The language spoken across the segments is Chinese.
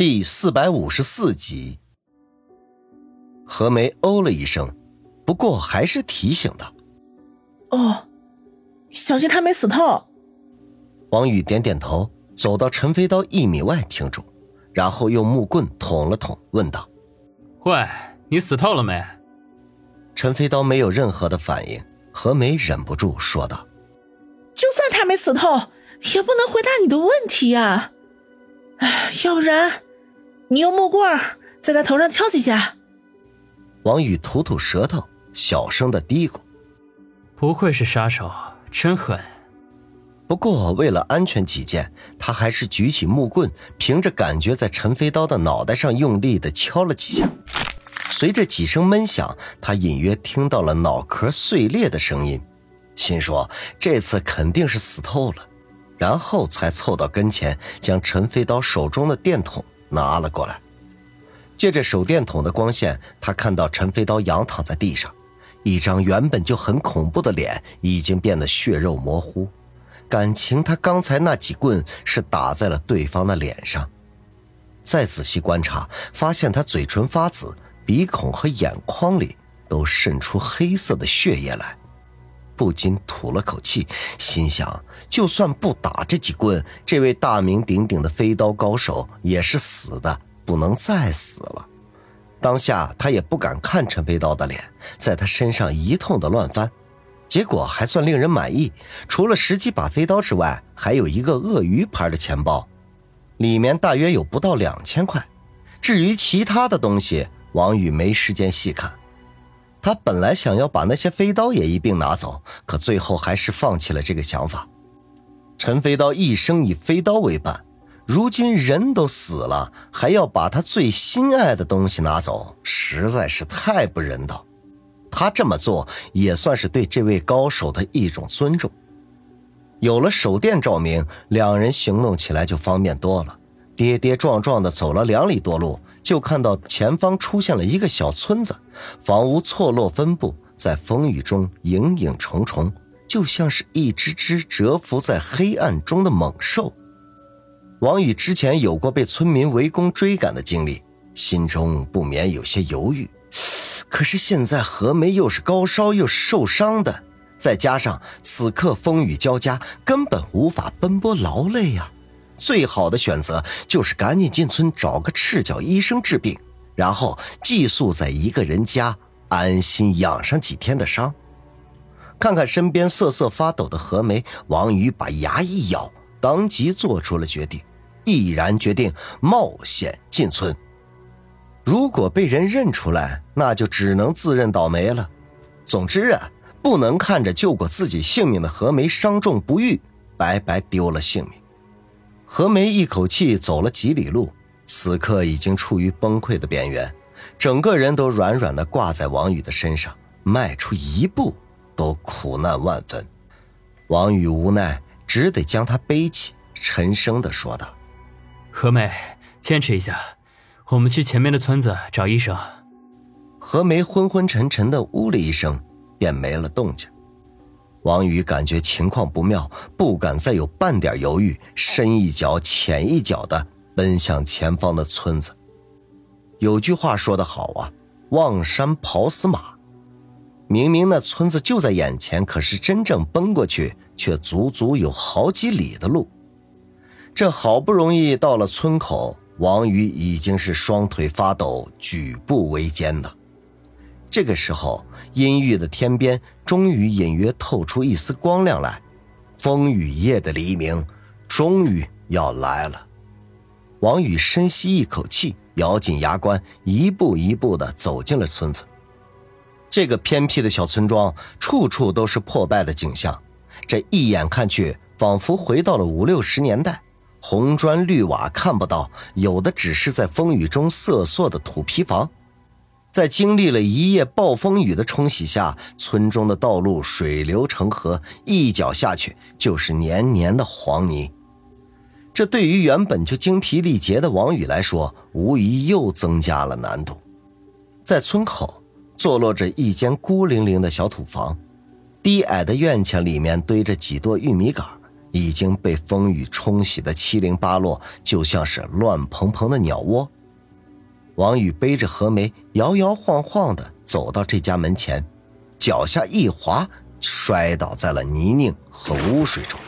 第四百五十四集，何梅哦了一声，不过还是提醒道：“哦，小心他没死透。”王宇点点头，走到陈飞刀一米外停住，然后用木棍捅了捅，问道：“喂，你死透了没？”陈飞刀没有任何的反应，何梅忍不住说道：“就算他没死透，也不能回答你的问题呀。哎，要不然……”你用木棍在他头上敲几下。王宇吐吐舌头，小声的嘀咕：“不愧是杀手，真狠。”不过为了安全起见，他还是举起木棍，凭着感觉在陈飞刀的脑袋上用力的敲了几下。随着几声闷响，他隐约听到了脑壳碎裂的声音，心说这次肯定是死透了，然后才凑到跟前，将陈飞刀手中的电筒。拿了过来，借着手电筒的光线，他看到陈飞刀仰躺在地上，一张原本就很恐怖的脸已经变得血肉模糊。感情他刚才那几棍是打在了对方的脸上。再仔细观察，发现他嘴唇发紫，鼻孔和眼眶里都渗出黑色的血液来。不禁吐了口气，心想：就算不打这几棍，这位大名鼎鼎的飞刀高手也是死的，不能再死了。当下他也不敢看陈飞刀的脸，在他身上一通的乱翻，结果还算令人满意。除了十几把飞刀之外，还有一个鳄鱼牌的钱包，里面大约有不到两千块。至于其他的东西，王宇没时间细看。他本来想要把那些飞刀也一并拿走，可最后还是放弃了这个想法。陈飞刀一生以飞刀为伴，如今人都死了，还要把他最心爱的东西拿走，实在是太不人道。他这么做也算是对这位高手的一种尊重。有了手电照明，两人行动起来就方便多了。跌跌撞撞地走了两里多路。就看到前方出现了一个小村子，房屋错落分布在风雨中，影影重重，就像是一只只蛰伏在黑暗中的猛兽。王宇之前有过被村民围攻追赶的经历，心中不免有些犹豫。可是现在何梅又是高烧又是受伤的，再加上此刻风雨交加，根本无法奔波劳累呀。最好的选择就是赶紧进村找个赤脚医生治病，然后寄宿在一个人家，安心养上几天的伤。看看身边瑟瑟发抖的何梅，王宇把牙一咬，当即做出了决定，毅然决定冒险进村。如果被人认出来，那就只能自认倒霉了。总之啊，不能看着救过自己性命的何梅伤重不愈，白白丢了性命。何梅一口气走了几里路，此刻已经处于崩溃的边缘，整个人都软软的挂在王宇的身上，迈出一步都苦难万分。王宇无奈，只得将她背起，沉声的说道：“何梅，坚持一下，我们去前面的村子找医生。”何梅昏昏沉沉的呜了一声，便没了动静。王宇感觉情况不妙，不敢再有半点犹豫，深一脚浅一脚的奔向前方的村子。有句话说得好啊，“望山跑死马”。明明那村子就在眼前，可是真正奔过去，却足足有好几里的路。这好不容易到了村口，王宇已经是双腿发抖，举步维艰了。这个时候。阴郁的天边终于隐约透出一丝光亮来，风雨夜的黎明终于要来了。王宇深吸一口气，咬紧牙关，一步一步地走进了村子。这个偏僻的小村庄，处处都是破败的景象，这一眼看去，仿佛回到了五六十年代。红砖绿瓦看不到，有的只是在风雨中瑟缩的土坯房。在经历了一夜暴风雨的冲洗下，村中的道路水流成河，一脚下去就是黏黏的黄泥。这对于原本就精疲力竭的王宇来说，无疑又增加了难度。在村口坐落着一间孤零零的小土房，低矮的院墙里面堆着几垛玉米杆，已经被风雨冲洗的七零八落，就像是乱蓬蓬的鸟窝。王宇背着何梅，摇摇晃晃的走到这家门前，脚下一滑，摔倒在了泥泞和污水中。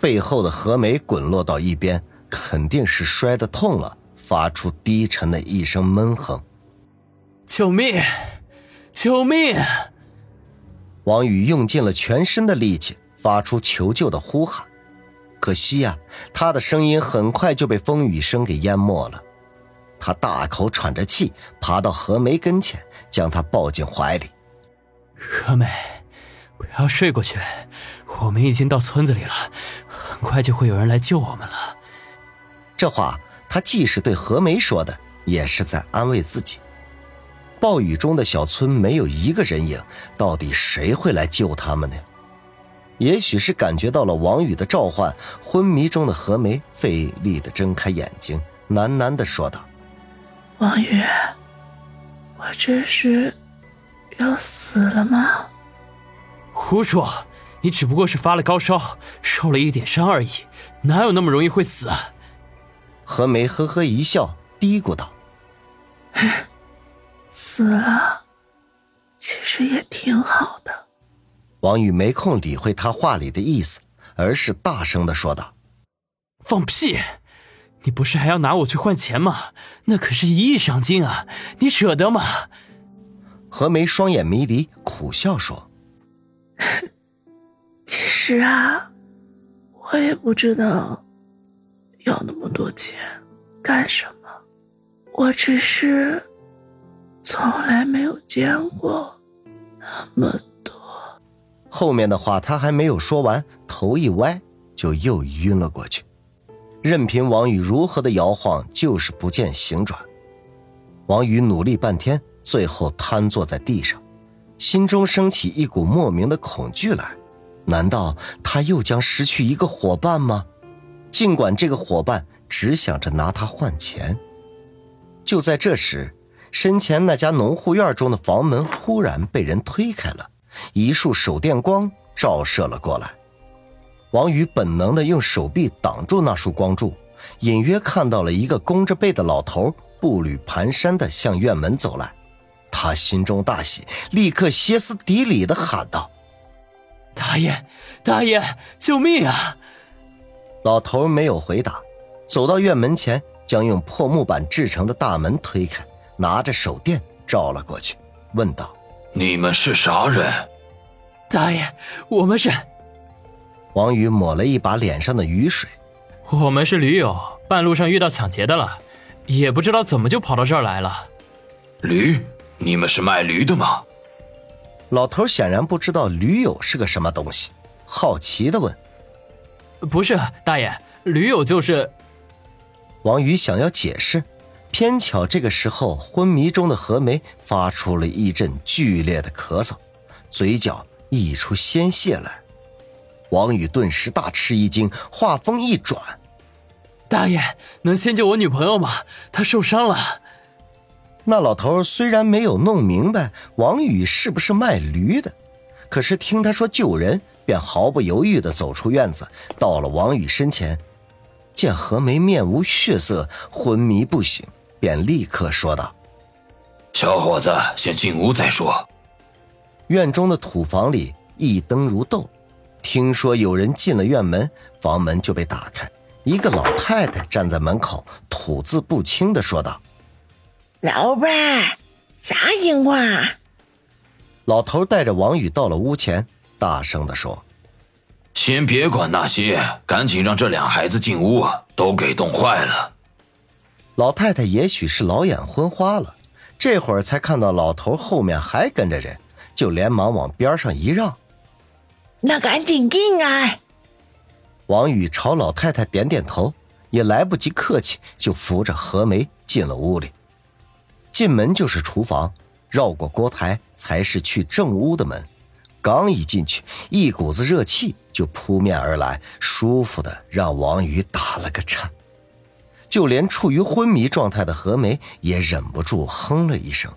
背后的何梅滚落到一边，肯定是摔得痛了，发出低沉的一声闷哼：“救命！救命！”王宇用尽了全身的力气，发出求救的呼喊。可惜呀，他的声音很快就被风雨声给淹没了。他大口喘着气，爬到何梅跟前，将她抱进怀里。何梅，不要睡过去，我们已经到村子里了，很快就会有人来救我们了。这话他既是对何梅说的，也是在安慰自己。暴雨中的小村没有一个人影，到底谁会来救他们呢？也许是感觉到了王宇的召唤，昏迷中的何梅费力的睁开眼睛，喃喃的说道：“王宇，我这是要死了吗？”胡说！你只不过是发了高烧，受了一点伤而已，哪有那么容易会死啊？何梅呵呵一笑，嘀咕道。死了，其实也挺好的。王宇没空理会他话里的意思，而是大声的说道：“放屁！你不是还要拿我去换钱吗？那可是一亿赏金啊！你舍得吗？”何梅双眼迷离，苦笑说：“其实啊，我也不知道要那么多钱干什么，我只是……”从来没有见过那么多。后面的话他还没有说完，头一歪就又晕了过去。任凭王宇如何的摇晃，就是不见醒转。王宇努力半天，最后瘫坐在地上，心中升起一股莫名的恐惧来。难道他又将失去一个伙伴吗？尽管这个伙伴只想着拿他换钱。就在这时。身前那家农户院中的房门忽然被人推开了，一束手电光照射了过来。王宇本能的用手臂挡住那束光柱，隐约看到了一个弓着背的老头步履蹒跚的向院门走来。他心中大喜，立刻歇斯底里的喊道：“大爷，大爷，救命啊！”老头没有回答，走到院门前，将用破木板制成的大门推开。拿着手电照了过去，问道：“你们是啥人？”大爷，我们是……王宇抹了一把脸上的雨水：“我们是驴友，半路上遇到抢劫的了，也不知道怎么就跑到这儿来了。”驴？你们是卖驴的吗？老头显然不知道驴友是个什么东西，好奇的问：“不是，大爷，驴友就是……”王宇想要解释。偏巧这个时候，昏迷中的何梅发出了一阵剧烈的咳嗽，嘴角溢出鲜血来。王宇顿时大吃一惊，话锋一转：“大爷，能先救我女朋友吗？她受伤了。”那老头虽然没有弄明白王宇是不是卖驴的，可是听他说救人，便毫不犹豫地走出院子，到了王宇身前，见何梅面无血色，昏迷不醒。便立刻说道：“小伙子，先进屋再说。”院中的土房里一灯如豆，听说有人进了院门，房门就被打开，一个老太太站在门口，吐字不清的说道：“老板，啥情况？”老头带着王宇到了屋前，大声的说：“先别管那些，赶紧让这俩孩子进屋，都给冻坏了。”老太太也许是老眼昏花了，这会儿才看到老头后面还跟着人，就连忙往边上一让。那赶紧进来。王宇朝老太太点点头，也来不及客气，就扶着何梅进了屋里。进门就是厨房，绕过锅台才是去正屋的门。刚一进去，一股子热气就扑面而来，舒服的让王宇打了个颤。就连处于昏迷状态的何梅也忍不住哼了一声。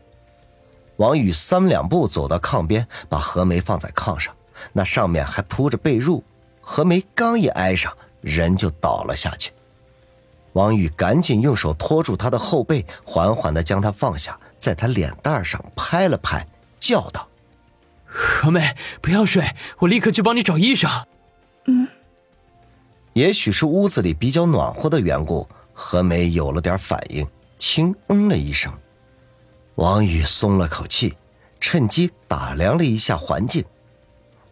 王宇三两步走到炕边，把何梅放在炕上，那上面还铺着被褥。何梅刚一挨上，人就倒了下去。王宇赶紧用手托住她的后背，缓缓的将她放下，在她脸蛋上拍了拍，叫道：“何梅，不要睡，我立刻去帮你找医生。”嗯。也许是屋子里比较暖和的缘故，何梅有了点反应，轻嗯了一声。王宇松了口气，趁机打量了一下环境。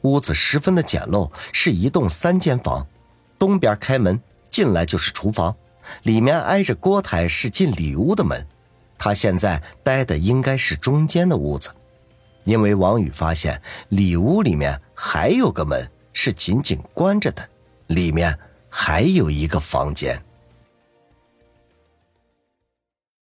屋子十分的简陋，是一栋三间房，东边开门进来就是厨房，里面挨着锅台是进里屋的门。他现在待的应该是中间的屋子，因为王宇发现里屋里面还有个门是紧紧关着的，里面还有一个房间。